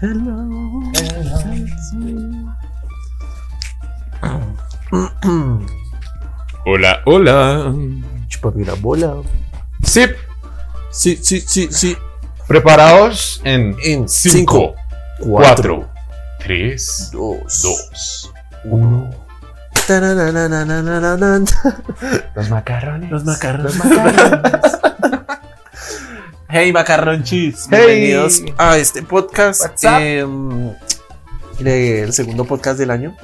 Hello. Hola, hola. Chúpame la bola. Sí, Sí, sí, sí, sí. preparados en En 5, 5, 4, 3, 2, 2, 1. Los macarrones. Los macarrones. Hey macarronchis, Hey. bienvenidos a este podcast, de- el segundo podcast del año.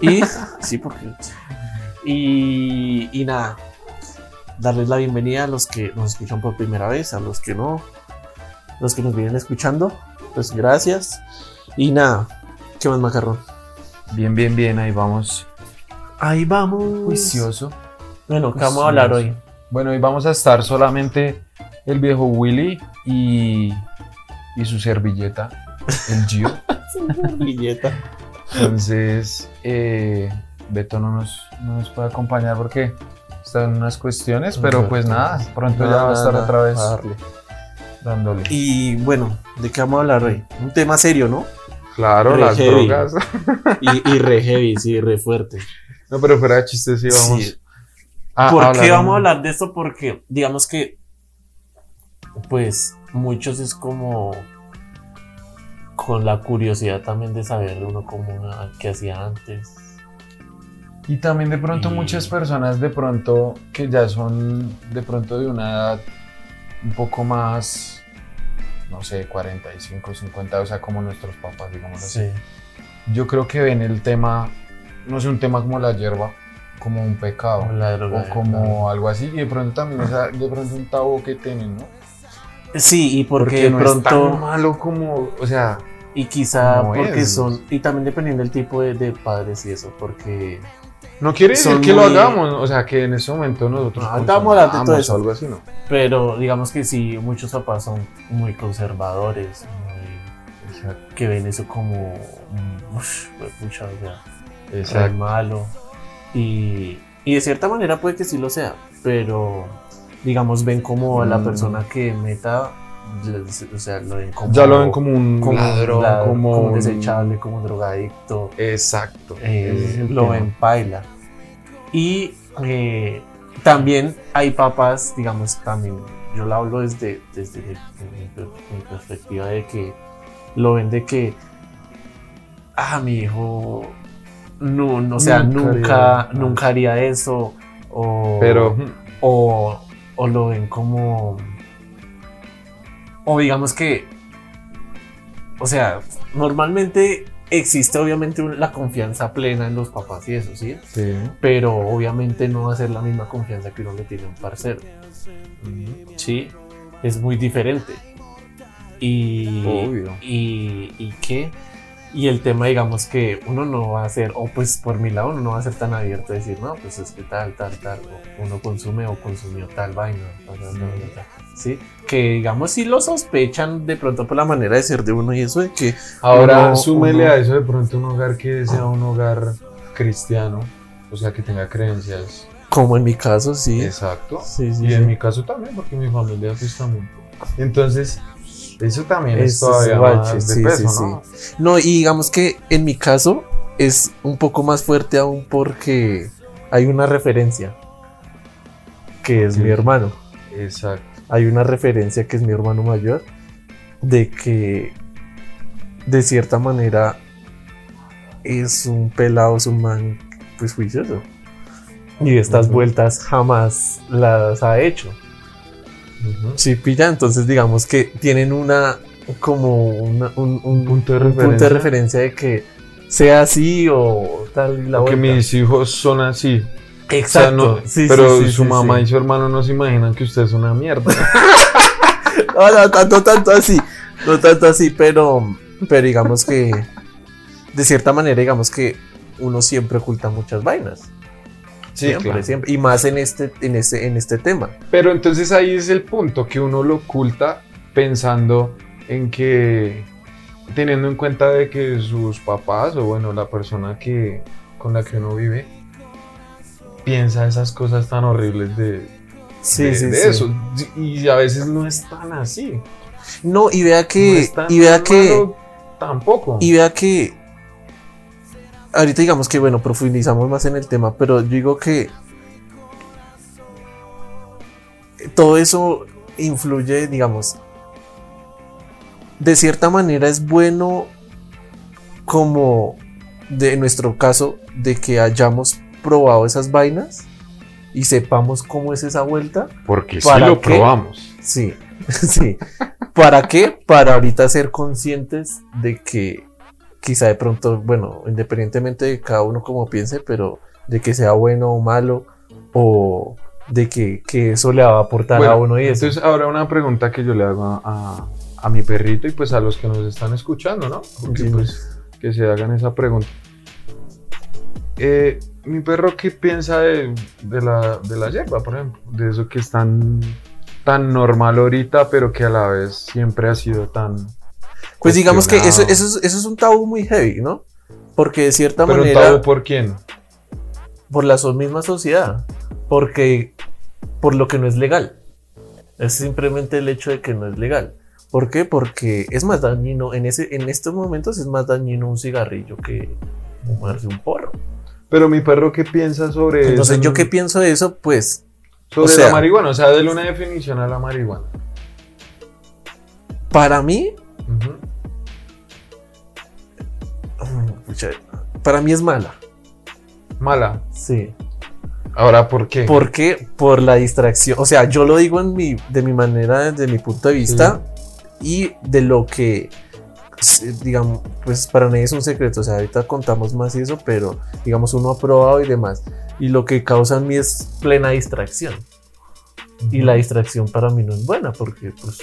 Y sí, porque y, y nada, darles la bienvenida a los que nos escuchan por primera vez, a los que no, los que nos vienen escuchando, pues gracias. Y nada, ¿qué más macarrón? Bien, bien, bien, ahí vamos. Ahí vamos. Juicioso. Bueno, ¿qué vamos a hablar hoy? Bueno, hoy vamos a estar solamente el viejo Willy y, y su servilleta, el Gio. Billeta. Entonces, eh, Beto no nos, no nos puede acompañar porque están unas cuestiones, pero pues nada, pronto ya va a estar otra vez dándole. Y bueno, ¿de qué vamos a hablar hoy? Un tema serio, ¿no? Claro, Re las heavy. drogas. Y, y re heavy, sí, re fuerte. No, pero fuera de chistes, sí, vamos. Sí. a ¿Por hablar qué vamos a hablar de esto? Porque, digamos que, pues, muchos es como con la curiosidad también de saber uno cómo ah, qué hacía antes. Y también de pronto Y- muchas personas de pronto que ya son de pronto de una edad un poco más, no sé, 45, 50, o sea, como nuestros papás, digamos así. Sí. Yo creo que ven el tema, no sé, un tema como la hierba, como un pecado. La droga. O como algo así, y de pronto también es a- de pronto un tabú que tienen, ¿no? Sí, y porque, de no es tan pronto, malo como, o sea, y quizá no porque es. son, y también dependiendo del tipo de, de padres y eso, porque no quiere decir que lo hagamos, o sea, que en ese momento nosotros No, ahorita vamos a hablar de todo eso. algo así, ¿no? Pero digamos que sí, muchos papás son muy conservadores, muy- que ven eso como, mm, uff, pucha, o sea, Exacto. malo. Y, y de cierta manera puede que sí lo sea, pero digamos ven como a la Mm. persona que meta, o sea, lo ven como, Ya lo ven como un como ladrón, ladrón, como, como un desechable, como un drogadicto. Exacto. eh, lo tema. ven paila. Y eh, también hay papás, digamos, también, yo lo hablo desde, desde mi, mi per- mi perspectiva de que lo ven de que, ah, mi hijo, no, no, o sea, Nunca nunca, nunca haría eso, o, Pero o, o lo ven como, o digamos que, o sea, normalmente existe obviamente la confianza plena en los papás y eso, ¿sí? sí. Pero obviamente no va a ser la misma confianza que uno le tiene a un parcero, ¿sí? Es muy diferente. Y, Obvio. y, y qué? Y el tema, digamos que uno no va a ser, o pues por mi lado, uno no va a ser tan abierto a decir, no, pues es que tal, tal, tal, o uno consume o consumió tal vaina, tal, tal, tal, tal, tal", ¿sí? Que digamos, si lo sospechan de pronto por la manera de ser de uno y eso de que, Ahora Uno- súmele uno- a eso de pronto un hogar que sea un hogar cristiano, o sea, que tenga creencias. como en mi caso, sí. Exacto. Sí, sí, y en sí. mi caso también, porque mi familia pues también. Entonces, eso también es, es todavía más de sí, peso, sí, ¿no? No, y digamos que en mi caso es un poco más fuerte aún porque hay una referencia que es Sí. mi hermano. Exacto. Hay una referencia que es mi hermano mayor de que de cierta manera es un pelado, es un man pues juicioso. Y estas vueltas jamás las ha hecho. Sí, pilla, entonces digamos que tienen una como una- un, un- punto de un punto de referencia. de que sea así o tal y la que mis hijos son así. O sea, Exacto. no- sí, pero sí, su sí, mamá y su hermano no se imaginan que usted es una mierda. No, no, tanto, tanto así. No tanto así, pero, pero digamos que de cierta manera, digamos que uno siempre oculta muchas vainas. Siempre, siempre. Y más en este, en este, en este tema. Pero entonces ahí es el punto, que uno lo oculta pensando en que, teniendo en cuenta de que sus papás o bueno, la persona que, con la que uno vive, piensa esas cosas tan horribles de, Sí, de, sí, de sí. eso. Y a veces no es tan así. No, y vea No que, es tan y vea que, tampoco. Y vea que ahorita digamos que bueno, profundizamos más en el tema, pero yo digo que todo eso influye, digamos, de cierta manera es bueno como de en nuestro caso de que hayamos probado esas vainas y sepamos cómo es esa vuelta. Porque sí ¿Para lo probamos. Sí, sí. ¿Para qué? Para ahorita ser conscientes de que quizá de pronto, bueno, independientemente de cada uno como piense, pero de que sea bueno o malo o de que, que eso le va a aportar a uno y eso. Entonces, ahora una pregunta que yo le hago a, a- a mi perrito y pues a los que nos están escuchando, ¿no? Porque, Sí. pues, que se hagan esa pregunta. Eh, mi perro, ¿qué piensa de, de la, de la hierba, por ejemplo? De eso que es tan, tan normal ahorita, pero que a la vez siempre ha sido tan... Pues digamos que eso, eso, es, eso es un tabú muy heavy, ¿no? Porque de cierta Pero un manera, tabú por quién? por la misma sociedad, porque por lo que no es legal. Es simplemente el hecho de que no es legal. ¿Por qué? Porque es más dañino, en, ese, en estos momentos es más dañino un cigarrillo que fumarse un porro. Pero mi perro, ¿qué piensa sobre Entonces, eso? ¿yo qué pienso de eso? Pues, Sobre o sea- la marihuana, o sea, déle una definición a la marihuana. para mí, mm, pucha, para mí es mala. Mala. Sí. Ahora, ¿por qué? ¿Por qué? Por la distracción. O sea, yo lo digo en mi, de mi manera, desde mi punto de vista y de lo que, digamos, pues para nadie es un secreto. O sea, ahorita contamos más y eso, pero digamos, uno ha probado y demás. Y lo que causa en mí es plena distracción. Y la distracción para mí no es buena porque, pues,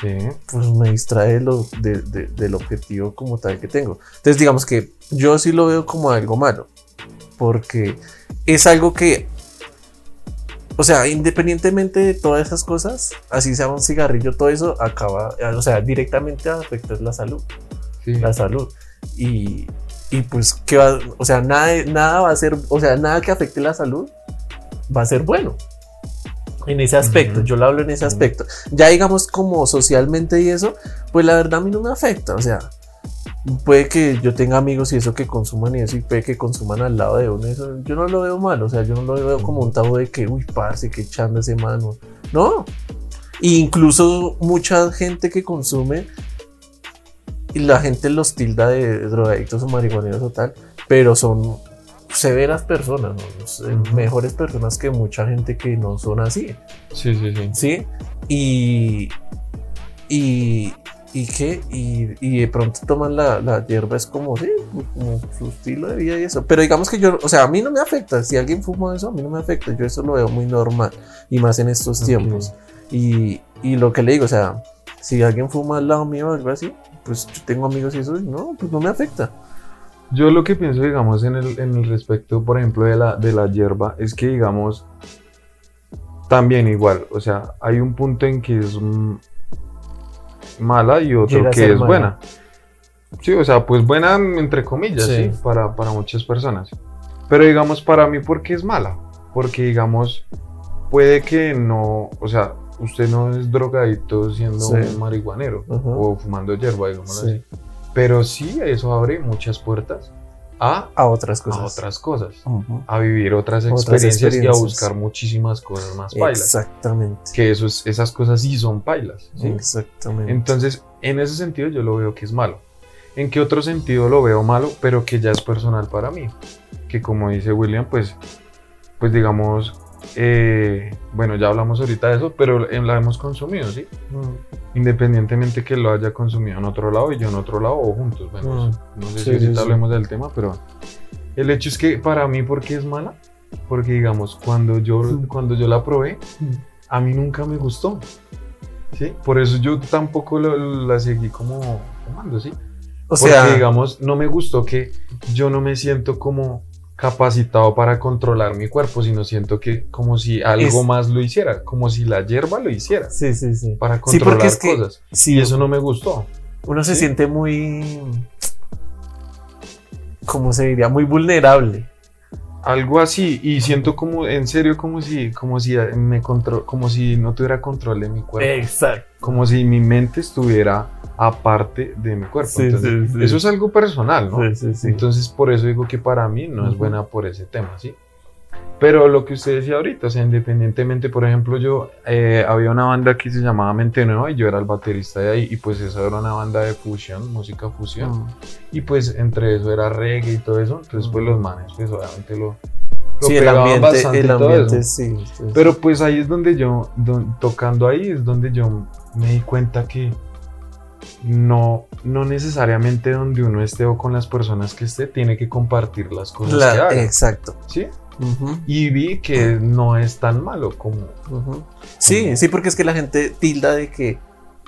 Sí. pues me distrae lo, de- de- del objetivo como tal que tengo. Entonces digamos que yo sí lo veo como algo malo, porque es algo que, o sea, independientemente de todas esas cosas, así sea un cigarrillo, todo eso acaba, o sea, directamente afecta la salud, sí. la salud. Y, y pues, ¿qué va? O sea, nada, nada va a ser, o sea, nada que afecte la salud va a ser bueno. En ese aspecto, yo lo hablo en ese aspecto. Ya digamos como socialmente y eso, pues la verdad a mí no me afecta. O sea, puede que yo tenga amigos y eso que consuman y eso y puede que consuman al lado de uno. Eso, yo no lo veo mal. O sea, yo no lo veo como un tabú de que, uy, parce, que echando ese mano. No. E incluso mucha gente que consume y la gente los tilda de drogadictos o marihuaneros o tal, pero son severas personas, Ujú. mejores personas que mucha gente que no son así. Sí, sí, sí. ¿sí? Y, y, y qué, y, y de pronto toman la, la hierba, es como, sí, como su estilo de vida y eso. Pero digamos que yo, o sea, a mí no me afecta. Si alguien fuma eso, a mí no me afecta. Yo eso lo veo muy normal y más en estos tiempos. Y, y lo que le digo, o sea, si alguien fuma al lado mío o algo así, pues yo tengo amigos y eso, no, pues no me afecta. Yo lo que pienso, digamos, en el, en el respecto, por ejemplo, de la, de la hierba, es que, digamos, también igual, o sea, hay un punto en que es mala y otro Llega que es mala. buena. Sí, o sea, pues buena entre comillas, Sí. sí, para, para muchas personas. Pero digamos, para mí, ¿por qué es mala? Porque, digamos, puede que no, o sea, usted no es drogadito siendo Sí. un marihuanero o fumando hierba, digamos Sí. así. Pero sí, eso abre muchas puertas a, A otras a cosas. otras cosas, a vivir otras Otras experiencias, y a buscar muchísimas cosas más pailas. Exactamente. Que eso es- esas cosas sí son pailas. ¿sí? Exactamente. Entonces, en ese sentido yo lo veo que es malo. ¿En qué otro sentido lo veo malo, pero que ya es personal para mí? Que como dice William, pues, pues digamos, eh, bueno, ya hablamos ahorita de eso, pero la hemos consumido, ¿sí? Mm. Independientemente que lo haya consumido en otro lado y yo en otro lado o juntos. Bueno, Mm. no sé Sí, si ahorita sí. hablemos del tema, pero el hecho es que para mí, ¿por qué es mala? Porque digamos, cuando yo, Mm. cuando yo la probé, a mí nunca me gustó. ¿Sí? Por eso yo tampoco lo- la seguí como fumando, ¿sí? O Porque, sea, digamos, no me gustó que yo no me siento como capacitado para controlar mi cuerpo, sino siento que como si algo Es- más lo hiciera, como si la hierba lo hiciera sí, sí, sí. para Sí, controlar es que cosas. sí, Y eso no me gustó. uno se ¿sí? siente muy, ¿cómo se diría? Muy vulnerable Algo así, y siento como, en serio, como si, como si me contro- como si no tuviera control de mi cuerpo. Exacto. como si mi mente estuviera aparte de mi cuerpo. Sí, Entonces, sí, sí. Eso es algo personal, ¿no? Sí, sí, sí. Entonces, por eso digo que para mí no es buena por ese tema, ¿sí? Pero lo que usted decía ahorita, o sea, independientemente, por ejemplo, yo eh, había una banda que se llamaba Mente Nueva y yo era el baterista de ahí, y pues esa era una banda de fusión, música fusión, Mm. y pues entre eso era reggae y todo eso, entonces pues los manes, pues obviamente lo, lo Sí, el ambiente, bastante el ambiente, sí. sí, Pero pues ahí es donde yo, don- tocando ahí, es donde yo me di cuenta que no, no necesariamente donde uno esté o con las personas que esté, tiene que compartir las cosas La- que haga. exacto. ¿sí? Y vi que no es tan malo como... Sí, sí, porque es que la gente tilda de que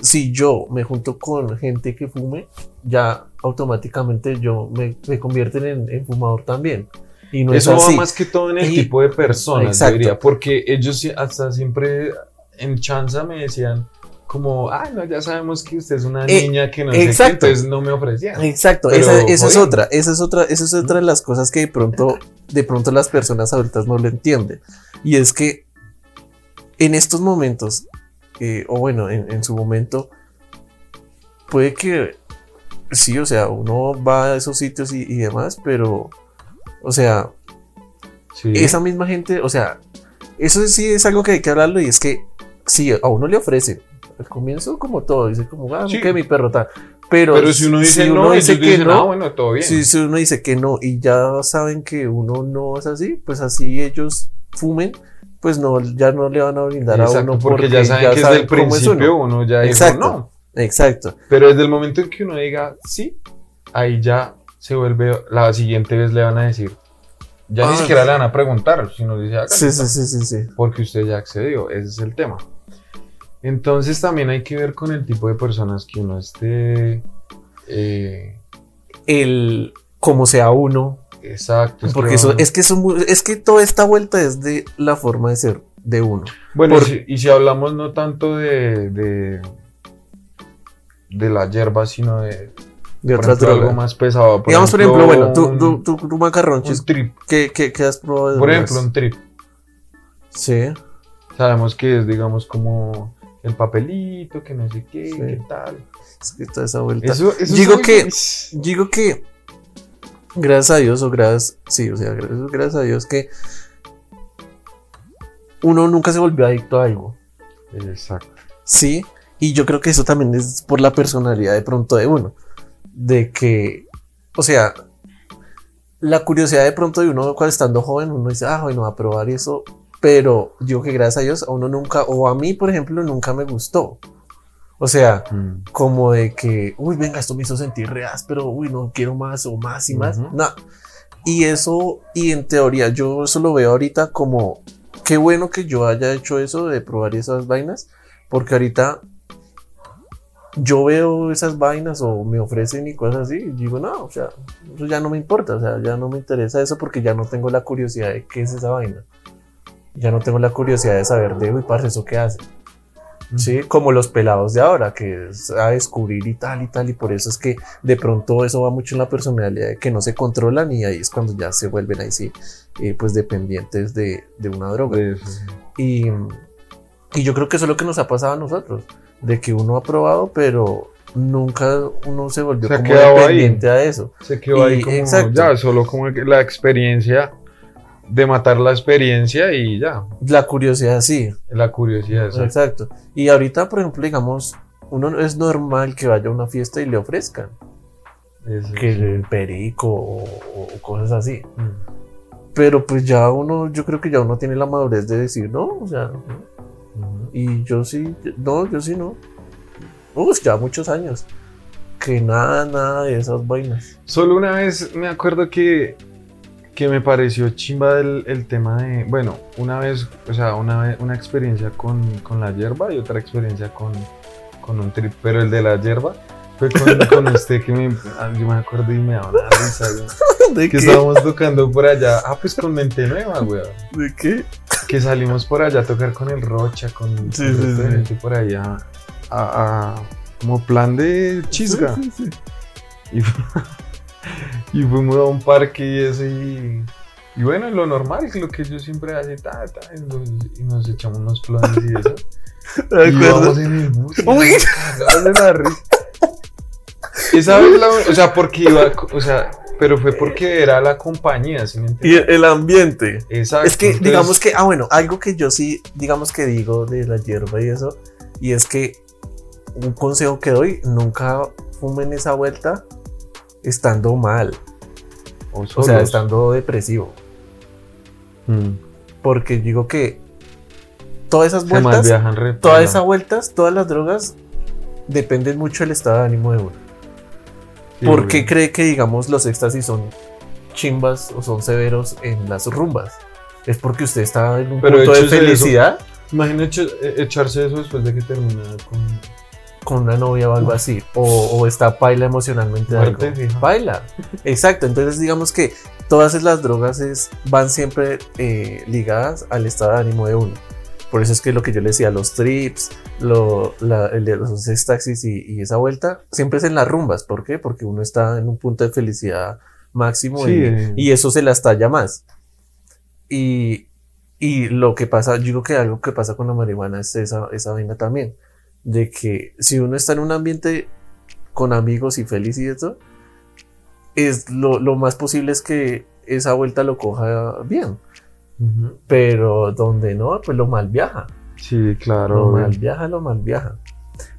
si yo me junto con gente que fume, ya automáticamente yo me, me convierten en, en fumador también. Y no Eso es va más que todo en el Y- tipo de personas, Exacto. diría, porque ellos hasta siempre en chanza me decían como, ay, no, ya sabemos que usted es una Eh, niña que no sé qué, exacto. entonces no me ofrecían. Exacto, Pero, esa, esa es otra, esa es otra, esa es otra de las cosas que de pronto, de pronto las personas adultas no lo entienden. Y es que en estos momentos, eh, o bueno, en, en su momento, puede que sí, o sea, uno va a esos sitios y, y demás, pero, o sea, Sí. esa misma gente, o sea, eso sí es algo que hay que hablarlo y es que sí, a uno le ofrece. Al comienzo, como todo, dice como, ah, Sí. que mi perro tal. Pero, Pero si uno dice no, dice que dicen, no, ah, bueno, todo bien. si, si uno dice que no y ya saben que uno no es así, pues así ellos fumen, pues no, ya no le van a brindar a Exacto, uno porque, ya saben que desde el es principio uno. uno, ya dijo Exacto. no. Exacto. Pero desde el momento en que uno diga sí, ahí ya se vuelve, la siguiente vez le van a decir, ya Ah, ni siquiera le van a preguntar, sino dice, Sí, sí, sí, sí, sí. porque usted ya accedió, ese es el tema. Entonces también hay que ver con el tipo de personas que uno esté, eh, El como sea uno, exacto. es porque que eso es que eso es que toda esta vuelta es de la forma de ser de uno. Bueno, por- y si hablamos no tanto de, de, de la hierba, sino de, De por otras ejemplo, algo drogas. más pesado. Digamos, por ejemplo, bueno, tú, tú, tú, tú macarronchis, un trip. ¿qué, qué, qué has probado Por drogas? ejemplo, un trip. Sí. Sabemos que es, digamos, como el papelito, que no sé qué, Sí. qué tal. Es que toda esa vuelta. Eso, eso Digo que- Digo que gracias a Dios o gracias, sí, o sea, gracias, gracias a Dios que uno nunca se volvió adicto a algo, Exacto. ¿sí? Y yo creo que eso también es por la personalidad de pronto de uno, de que, o sea, la curiosidad de pronto de uno cuando estando joven, uno dice, ah, bueno, a probar eso, pero digo que gracias a Dios a uno nunca, o a mí, por ejemplo, nunca me gustó. O sea, Mm. como de que, uy, venga, esto me hizo sentir reas, pero uy, no quiero más o más y más. Ujú. No. Y eso, y en teoría, yo eso lo veo ahorita como, qué bueno que yo haya hecho eso de probar esas vainas, porque ahorita yo veo esas vainas o me ofrecen y cosas así, y digo, no, o sea, eso ya no me importa, o sea, ya no me interesa eso porque ya no tengo la curiosidad de qué es esa vaina. Ya no tengo la curiosidad de saber de, uy, parce, ¿eso qué hace? Sí, como los pelados de ahora, que es a descubrir y tal y tal, y por eso es que de pronto eso va mucho en la personalidad de que no se controlan y ahí es cuando ya se vuelven ahí sí, eh, pues dependientes de, de una droga. Eso, sí. Y, y yo creo que eso es lo que nos ha pasado a nosotros, de que uno ha probado, pero nunca uno se volvió Se como quedado ahí. dependiente a eso. Se quedó ahí como, exacto. ya, solo como la experiencia de matar la experiencia y ya, La curiosidad sí, la curiosidad. exacto. exacto. Y ahorita, por ejemplo, digamos, uno es normal que vaya a una fiesta y le ofrezcan. Eso, que sí. el perico o, o cosas así. Mm. Pero pues ya uno, yo creo que ya uno tiene la madurez de decir no, o sea, y yo sí, no, yo sí no. Uf, ya muchos años. Que nada, nada de esas vainas. Solo una vez me acuerdo que, que me pareció chimba el, el tema de, bueno, una vez, o sea, una, una experiencia con, con la hierba y otra experiencia con, con un trip, pero el de la hierba fue con, con usted que me, ah, yo me acuerdo y me daba una risa, ¿De que estábamos tocando por allá, ah, pues con Mente Nueva, güey, ¿De qué? que salimos por allá a tocar con el Rocha, con, Sí, con sí, sí. gente por allá, a, a- como plan de chisga. Y, y fuimos a un parque y eso y, Y bueno, lo normal es lo que yo siempre hace, ta, ta, y nos, y nos echamos unos planes y eso. ¿De y acuerdo? vamos en el bus. y Uy. Esa vez, la, o sea, porque iba, o sea, pero fue porque era la compañía, ¿sí me Y entiendes? el ambiente. Exacto. Es que, entonces- digamos que, ah, bueno, algo que yo sí, digamos que digo de la hierba y eso, y es que un consejo que doy, nunca fumen esa vuelta estando mal, O, o sea, estando depresivo. Mm. Porque digo que todas esas vueltas, todas esas vueltas, todas las drogas, dependen mucho del estado de ánimo de uno. Sí, ¿Por qué cree que, digamos, los éxtasis son chimbas o son severos en las rumbas? Es porque usted está en un Pero punto de felicidad Imagina eh, echarse eso después de que termina con. Con una novia o algo así. O, o está paila emocionalmente. Muerte algo. fija. Paila. Exacto. Entonces, digamos que todas las drogas es, van siempre eh, ligadas al estado de ánimo de uno. Por eso es que lo que yo le decía, los trips, lo, la, el de los éxtasis y, y esa vuelta, siempre es en las rumbas. ¿Por qué? Porque uno está en un punto de felicidad máximo Sí, y, eh. y eso se la estalla más. Y, y lo que pasa, yo digo que algo que pasa con la marihuana es esa, esa vaina también. De que si uno está en un ambiente con amigos y feliz y eso, es lo, lo más posible es que esa vuelta lo coja bien. Pero donde no, pues lo mal viaja. Sí, claro. Lo mal viaja, lo mal viaja.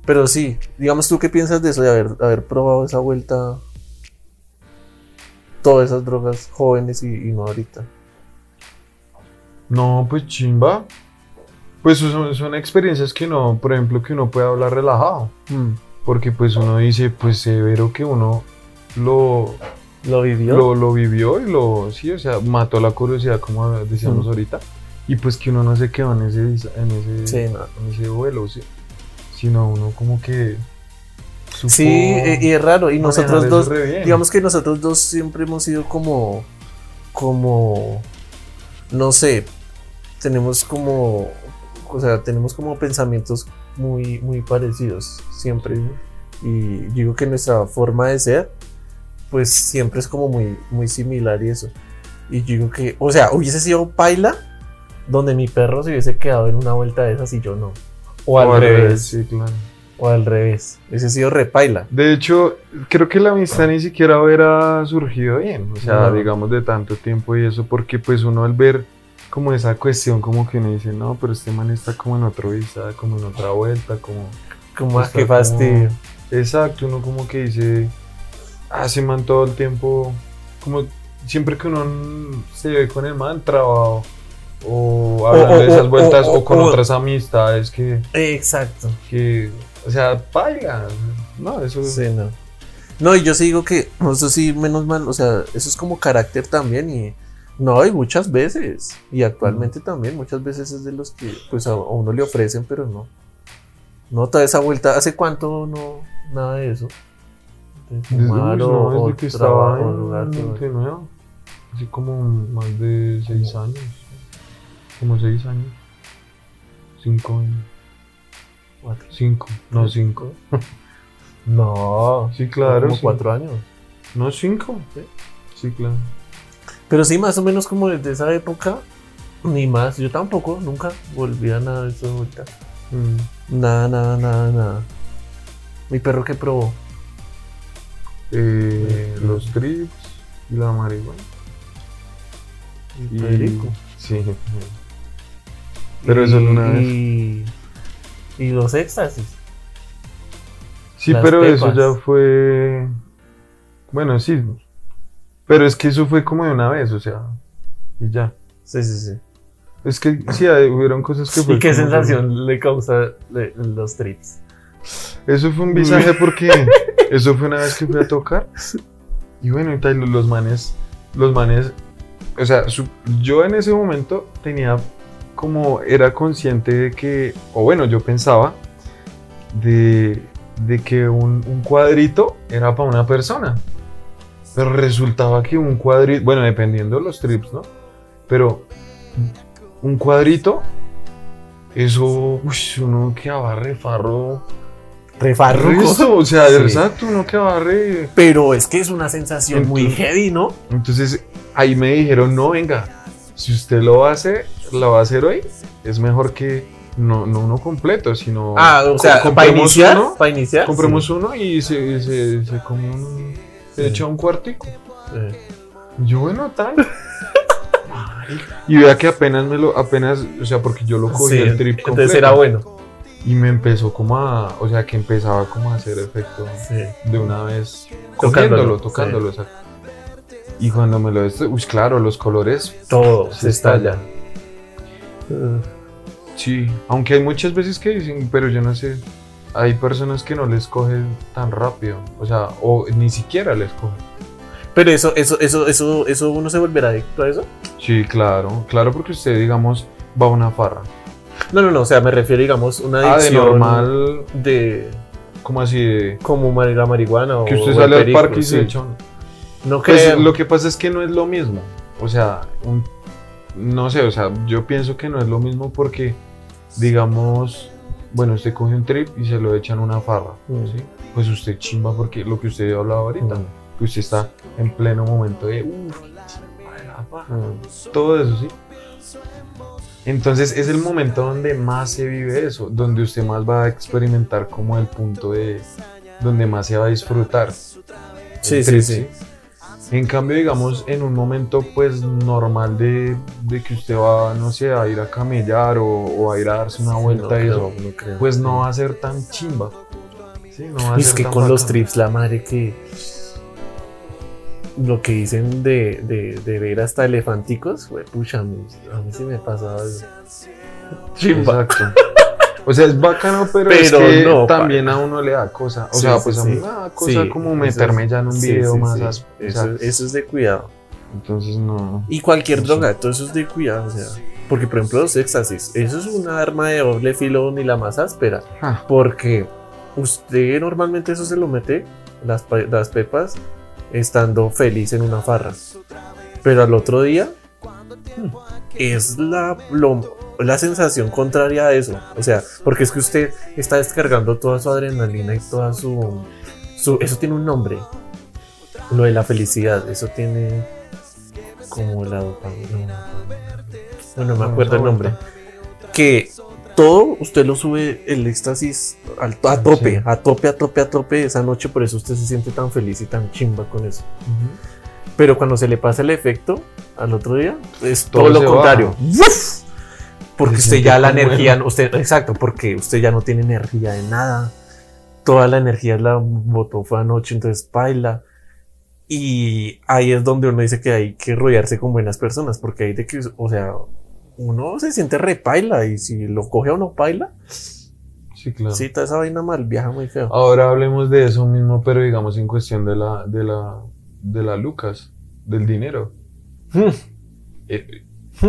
Pero sí, digamos tú qué piensas de eso, de haber, haber probado esa vuelta, todas esas drogas jóvenes y, y no ahorita. No, pues chimba. Pues son, son experiencias que no, por ejemplo, que uno puede hablar relajado. Mm, Porque pues uno dice, pues severo que uno lo, ¿Lo vivió? lo, lo vivió y lo, sí, o sea, mató la curiosidad, como decíamos Mm. ahorita. Y pues que uno no se quedó en ese, en ese, Sí, en ese vuelo, sí. Sino uno como que... Sí, e- y es raro. Y nosotros dos, digamos que nosotros dos siempre hemos sido como, como, no sé, tenemos como, o sea, tenemos como pensamientos muy, muy parecidos siempre. Y digo que nuestra forma de ser, pues siempre es como muy, muy similar y eso. Y digo que, o sea, hubiese sido paila donde mi perro se hubiese quedado en una vuelta de esas y yo no. O al, O revés. Sí, claro. O al revés. Hubiese sido repaila. De hecho, creo que la amistad ni siquiera hubiera surgido bien, o sea, No. digamos de tanto tiempo y eso, porque pues uno al ver como esa cuestión, como que uno dice, no, pero este man está como en otro vista, como en otra vuelta, como... Como, ah, Está qué fastidio. Exacto, uno como que dice, ah, ese man todo el tiempo, como siempre que uno se ve con el man, trabajo, o hablando o- de esas vueltas, o- o, con otras amistades que, Exacto. que, o sea, baila, no, eso... Sí, no. No, y yo sí digo que, eso sí, menos mal, o sea, eso es como carácter también y no, y muchas veces, y actualmente también, muchas veces es de los que pues a, a uno le ofrecen, pero no. No, toda esa vuelta, ¿hace cuánto no, nada de eso? De Desde, fumar uy, o, no, o desde que estaba en lugar, todo. Así como más de seis años, como seis años, cinco años, Cuatro. cinco, no cinco, No, sí claro, como sí. cuatro años. no cinco, sí claro. Pero sí, más o menos como desde esa época, ni más. Yo tampoco, nunca volví a nada de eso vuelta. Mm. Nada, nada, nada, nada. Mi perro que probó. Eh, los trips y la marihuana. Y Federico. Sí. Pero eso es una vez. Y, y los éxtasis. Sí, Las pero eso ya fue. Bueno, sí. Pero es que eso fue como de una vez, o sea. Y ya. Sí, sí, sí. Es que sí, hubieron cosas que fue ¿Y qué sensación le causa le- los trips? Eso fue un visaje porque eso fue una vez que fui a tocar. Y bueno, y tal, los manes, los manes, o sea, su- yo en ese momento tenía como, era consciente de que, o bueno, yo pensaba de, de que un, un cuadrito era para una persona. Pero resultaba que un cuadrito, bueno, dependiendo de los trips, ¿no? Pero un cuadrito, eso, uy, uno quedaba refarro. Refarruco. Resto, o sea, Sí. exacto, uno quedaba re. Pero es que es una sensación muy heavy, ¿no? Entonces, ahí me dijeron, no, venga, si usted lo hace, lo va a hacer hoy, es mejor que no, no uno completo, sino... Ah, o sea, para iniciar, uno, para iniciar. compremos uno y se, se, se come un... Se Sí. echa un cuartico. Yo, bueno, tal. y vea que apenas me lo, apenas, o sea, porque yo lo cogí el trip completo. entonces era bueno. Y me empezó como a, o sea, que empezaba como a hacer efecto Sí. de una vez Tocándolo, tocándolo, exacto. Y cuando me lo esto, uy, claro, los colores Todo se, se estalla. estallan. Sí, aunque hay muchas veces que dicen, pero yo no sé, hay personas que no les cogen tan rápido, o sea, o ni siquiera les cogen. Pero eso, eso, eso, eso, eso uno se volverá adicto a eso. Sí, claro, claro, porque usted, digamos, va a una farra. No, no, no. O sea, me refiero, digamos, una Ah, de adicción normal, de como así de como la marihuana que o usted el sale al parque y sí. se echa No Pues creo. lo que pasa es que no es lo mismo. O sea, un- no sé, o sea, yo pienso que no es lo mismo porque, digamos, bueno, usted coge un trip y se lo echa en una farra, Mm. ¿sí? Pues usted chimba porque lo que usted hablaba ahorita, Mm. que usted está en pleno momento de, uff, chimba de la farra", Mm. todo eso, ¿sí? Entonces es el momento donde más se vive eso, donde usted más va a experimentar como el punto de donde más se va a disfrutar. Sí, sí, sí. En cambio, digamos, en un momento pues normal de, de que usted va, no sé, a ir a camellar o, o a ir a darse una vuelta no y creo, eso, no creo. pues no va a ser tan chimba. Sí, no va a Y es ser que tan con los trips, la madre que. Lo que dicen de, de, de ver hasta elefanticos, güey, pucha, a mí, a mí sí me pasaba eso. Chimba. Exacto. O sea, es bacano, pero, es que no, también a uno le da cosa. O Sí, sea, sí, pues a sí. mí me da cosa como meterme es- ya en un video más sí. as- o Eso, es de cuidado. Entonces no. Y cualquier droga, todo eso es de cuidado. O sea, porque, por ejemplo, los éxtasis, eso es una arma de doble filo ni la más áspera. Ah, Porque usted normalmente eso se lo mete, las, las pepas, estando feliz en una farra. Pero al otro día hmm, es la, lo- la sensación contraria a eso. O sea, porque es que usted está descargando toda su adrenalina y toda su... su eso tiene un nombre. Lo de la felicidad, eso tiene como la dopamina. Bueno, no me acuerdo el nombre. Que todo usted lo sube el éxtasis al- a tope, a tope, a tope, a tope esa noche, por eso usted se siente tan feliz y tan chimba con eso. Pero cuando se le pasa el efecto al otro día, es todo, Todo lo contrario. Porque usted ya la energía, el- usted, exacto, porque usted ya no tiene energía de nada. Toda la energía la botó fue anoche, entonces baila. Y ahí es donde uno dice que hay que rodearse con buenas personas, porque hay de que, o sea, uno se siente repaila y si lo coge a uno paila, Sí, claro. sí, toda esa vaina mal viaja muy feo. Ahora hablemos de eso mismo, pero digamos en cuestión de la, de la, de la Lucas, del dinero. Hmm. Eh,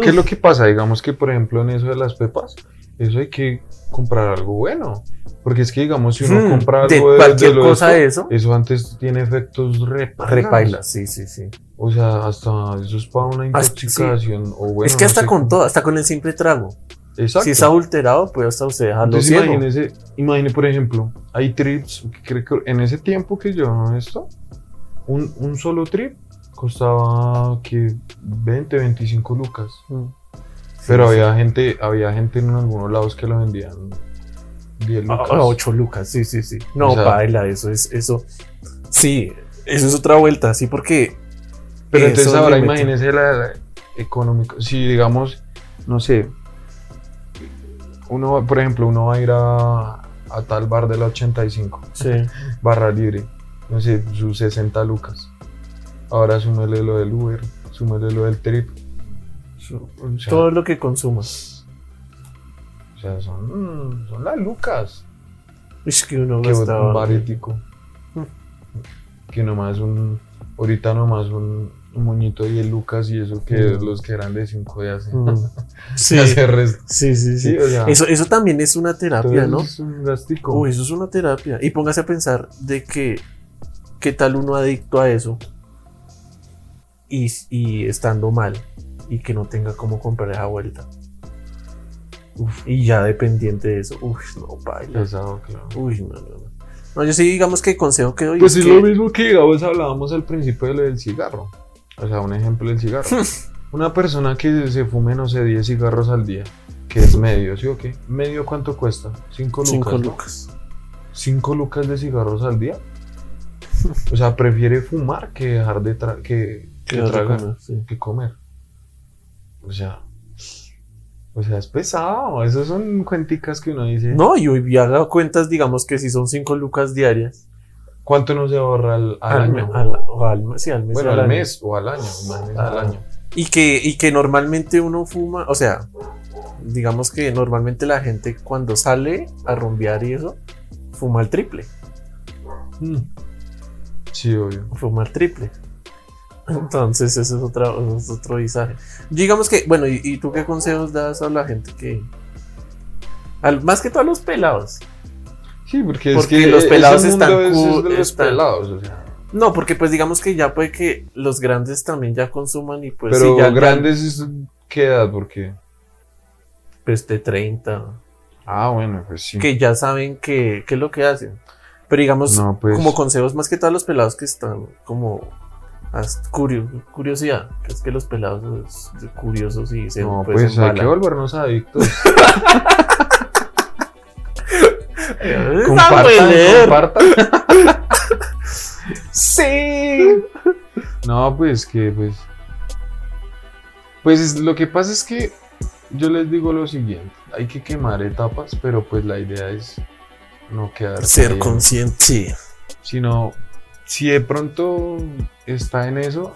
¿Qué es lo que pasa? Digamos que, por ejemplo, en eso de las pepas, eso hay que comprar algo bueno. Porque es que, digamos, si uno Hmm, compra algo de, cualquier de lo cosa de eso. eso antes tiene efectos repailas. Repaila, sí, sí, sí. O sea, hasta eso es para una Hasta- intoxicación. O bueno, es que no hasta sé con cómo. todo, hasta con el simple trago. Exacto. Si es adulterado, puede hasta usted dejarlo Entonces ciego. imagínese, imagine por ejemplo, hay trips, creo que en ese tiempo que yo esto, un, un solo trip costaba que 20, 25 lucas. Mm. Pero Sí, había gente, había gente en algunos lados que lo vendían 10 sí. lucas. Ah, ocho lucas, sí, sí, sí. No, O sea- baila, eso es, eso. Sí, eso es otra vuelta, sí, porque. Pero entonces ahora imagínese la, la económico. Si digamos, no sé, uno, por ejemplo, uno va a ir a, a tal bar de la 85. Sí. barra libre, no sé, sus 60 lucas. Ahora súmele lo del Uber, súmele lo del trip. O sea, Todo lo que consumas. o sea, son, son las lucas. Es que uno Que gastaba- un barético. Mm. Que nomás un, ahorita nomás un, un moñito de 10 lucas y eso que Mm. los que eran de 5 ya se, Mm. Sí, sí, sí, sí. Sí, o sea, Eso, eso también es una terapia, ¿no? es un gastico. Uy, eso es una terapia. Y póngase a pensar de que, ¿qué tal uno adicto a eso? Y, y estando mal. Y que no tenga cómo comprar esa vuelta. Uf, y ya dependiente de eso. Uf, no, baila. Pesado, claro. Uy, no, no, no. No, yo sí digamos que el consejo que doy Pues es que- lo mismo que digamos hablábamos al principio de lo del cigarro. O sea, un ejemplo del cigarro. Una persona que se fume, no sé, 10 cigarros al día, que es medio, ¿sí o qué? ¿Medio cuánto cuesta? 5 lucas. 5 ¿no? lucas. 5 lucas de cigarros al día. O sea, prefiere fumar que dejar de que, que ¿Qué a tragar, comer? Sí. que comer. O sea, o sea, es pesado. Esas son cuenticas que uno dice. No, y hoy haga cuentas, digamos que si son 5 lucas diarias. ¿Cuánto nos ahorra al, al Al, año? me- al- o al mes, sí, al mes. bueno, al año. mes o al año. imagínense, al Ah. año. Y que, y que normalmente uno fuma, o sea, digamos que normalmente la gente cuando sale a rumbear y eso, fuma el triple. Mm. Sí, obvio. Fuma el triple. Entonces, ese es, otra, ese es otro visaje. Digamos que, bueno, ¿y, y tú qué consejos das a la gente que. al- más que todo a los pelados? Sí, porque, es Porque que los pelados están es- de los están- pelados, o sea. No, porque pues digamos que ya puede que los grandes también ya consuman y pues Pero ya grandes es qué edad, porque. pues de 30. Ah, bueno, pues sí. que ya saben qué qué es lo que hacen. Pero digamos, No, pues. como consejos más que todos los pelados que están como curio- curiosidad, que es que los pelados es curiosos y se No, pues, pues hay que volvernos adictos. Compartan, compartan. Sí. No, pues que, pues. Pues es- lo que pasa es que yo les digo lo siguiente: hay que quemar etapas, pero pues la idea es no quedar. Ser consciente. Sí. Sino, si de pronto está en eso,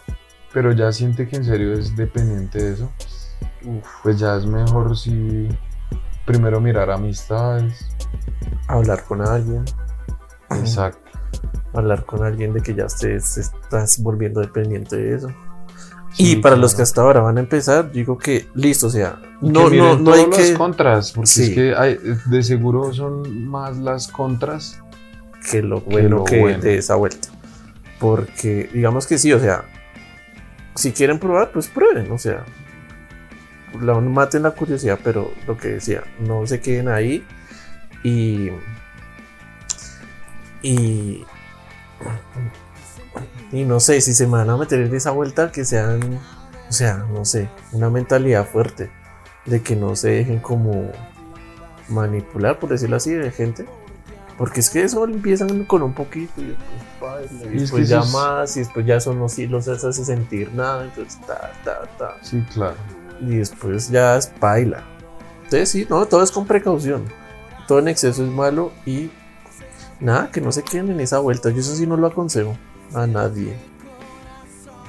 pero ya siente que en serio es dependiente de eso, pues ya es mejor si primero mirar amistades. Hablar con alguien. Exacto. Hablar con alguien de que ya se estás volviendo dependiente de eso. Sí, y para los que hasta ahora van a empezar, digo que listo, o sea, no, que no, no hay que. contras, porque Sí. es que hay, de seguro son más las contras. que lo bueno lo que bueno. de esa vuelta. Porque digamos que sí, o sea, si quieren probar, pues prueben, o sea, maten la curiosidad, pero lo que decía, no se queden ahí y y y no sé si se me van a meter en esa vuelta que sean, o sea, no sé, una mentalidad fuerte de que no se dejen como manipular, por decirlo así, de gente. Porque es que eso empiezan con un poquito y después, baila, y Y es después que ya es- más y después ya eso no sí los hace sentir nada, entonces ta, ta, ta. Sí, claro. Y después ya es baila. Entonces sí, no, todo es con precaución. Todo en exceso es malo y nada, que no se queden en esa vuelta. Yo eso sí no lo aconsejo a nadie.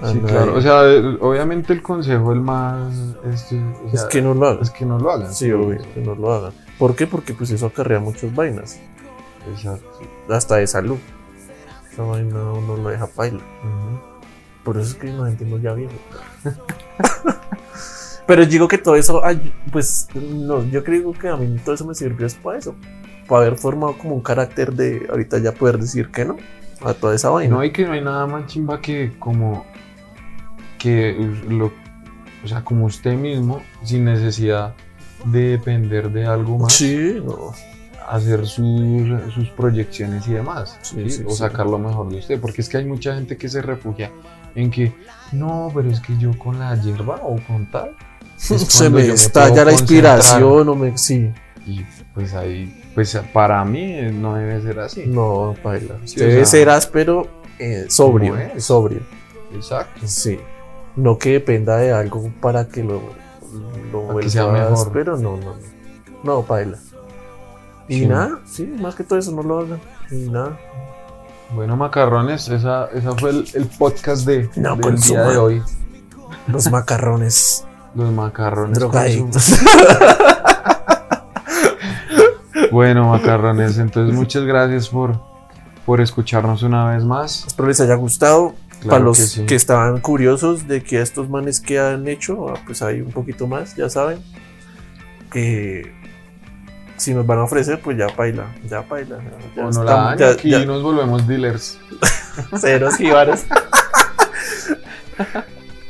A Sí, nadie. claro. O sea, el- obviamente el consejo el más este, o es que no lo hagan. es que no lo hagan. Sí, obvio, que no lo hagan. ¿Por qué? Porque pues eso acarrea muchas vainas. Exacto. Hasta de salud. Esa vaina uno lo deja paila. Ujú. Por eso es que nos sentimos ya viejos. Pero digo que todo eso, pues, no, yo creo que a mí todo eso me sirvió es para eso. Para haber formado como un carácter de ahorita ya poder decir que no a toda esa vaina. no hay que no hay nada más chimba que como que lo o sea, como usted mismo sin necesidad de depender de algo más, Sí, no. Hacer sus, sus proyecciones y demás, Sí, ¿sí? sí, o sacar lo mejor de usted, porque es que hay mucha gente que se refugia en que no, pero es que yo con la hierba o con tal es Se me estalla la inspiración o me. Sí, Y pues ahí, pues para mí no debe ser así. no, paila. Sí, Debe o sea, ser áspero, eh, sobrio. Sobrio. Exacto. Sí. No que dependa de algo para que lo, lo Para que sea mejor. pero no, no, no. No, paila. Y Sí. nada, sí, más que todo eso no lo hagan. Y nada. Bueno, macarrones, esa, esa fue el, el podcast de, No del consuma. día de hoy. Los macarrones Los macarrones. drogaditos. consum- Bueno, macarrones, entonces muchas gracias por, por escucharnos una vez más. Espero les haya gustado. Claro Para los que estaban curiosos de que estos manes que han hecho, ah, pues hay un poquito más, ya saben. Que si nos van a ofrecer, pues ya paila, ya paila. Ya, la nos volvemos dealers. ceros jibares.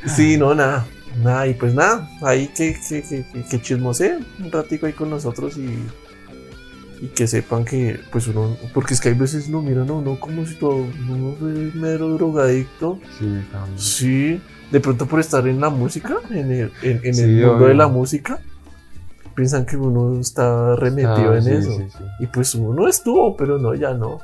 sí, no, nada. Nada, y pues nada, ahí que, que, que, que, que chismoseen un ratico ahí con nosotros y, Y que sepan que, pues uno, porque es que hay veces lo miran a uno como si todo uno fuera mero drogadicto. Sí, también. Sí, de pronto por estar en la música, en el, en, en Sí, el mundo obvio. de la música, piensan que uno está remetido Ah, en sí, eso. sí, sí. Y pues uno estuvo, pero no, ya no.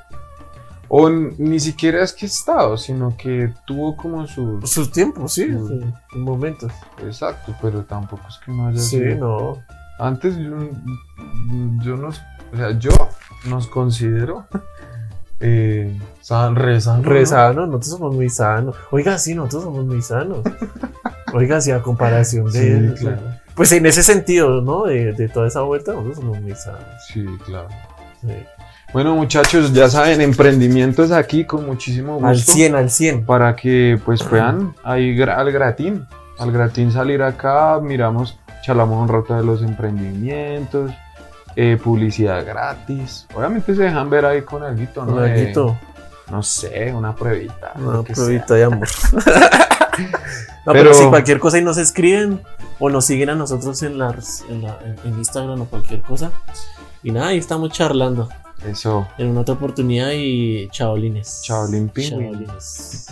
O ni siquiera es que estado, sino que tuvo como sus... Sus tiempos, sí, sus momentos. Exacto, pero tampoco es que no haya Sí, sido- no. Antes yo, yo nos... O sea, yo nos considero... Eh, san, re sano, ¿no? Sano, nosotros somos muy sanos. Oiga, sí, nosotros somos muy sanos. Oiga, sí, a comparación de. Sí, claro. Pues en ese sentido, ¿no? De, de toda esa vuelta, nosotros somos muy sanos. Sí, claro. sí. Bueno, muchachos, ya saben, emprendimientos aquí con muchísimo gusto. Al 100, al 100. Para que pues puedan ahí al gratín, al gratín salir acá, miramos, charlamos un rato de los emprendimientos, eh, publicidad gratis. Obviamente se dejan ver ahí con algo, ¿no? De- alguito, no sé, una pruebita. una que sea. de amor. no, pero, Pero- si cualquier cosa y nos escriben o nos siguen a nosotros en, las, en, la- en- Instagram o cualquier cosa. Y nada, ahí estamos charlando Eso. en una otra oportunidad y chaolines. Chaolín. Chaolines.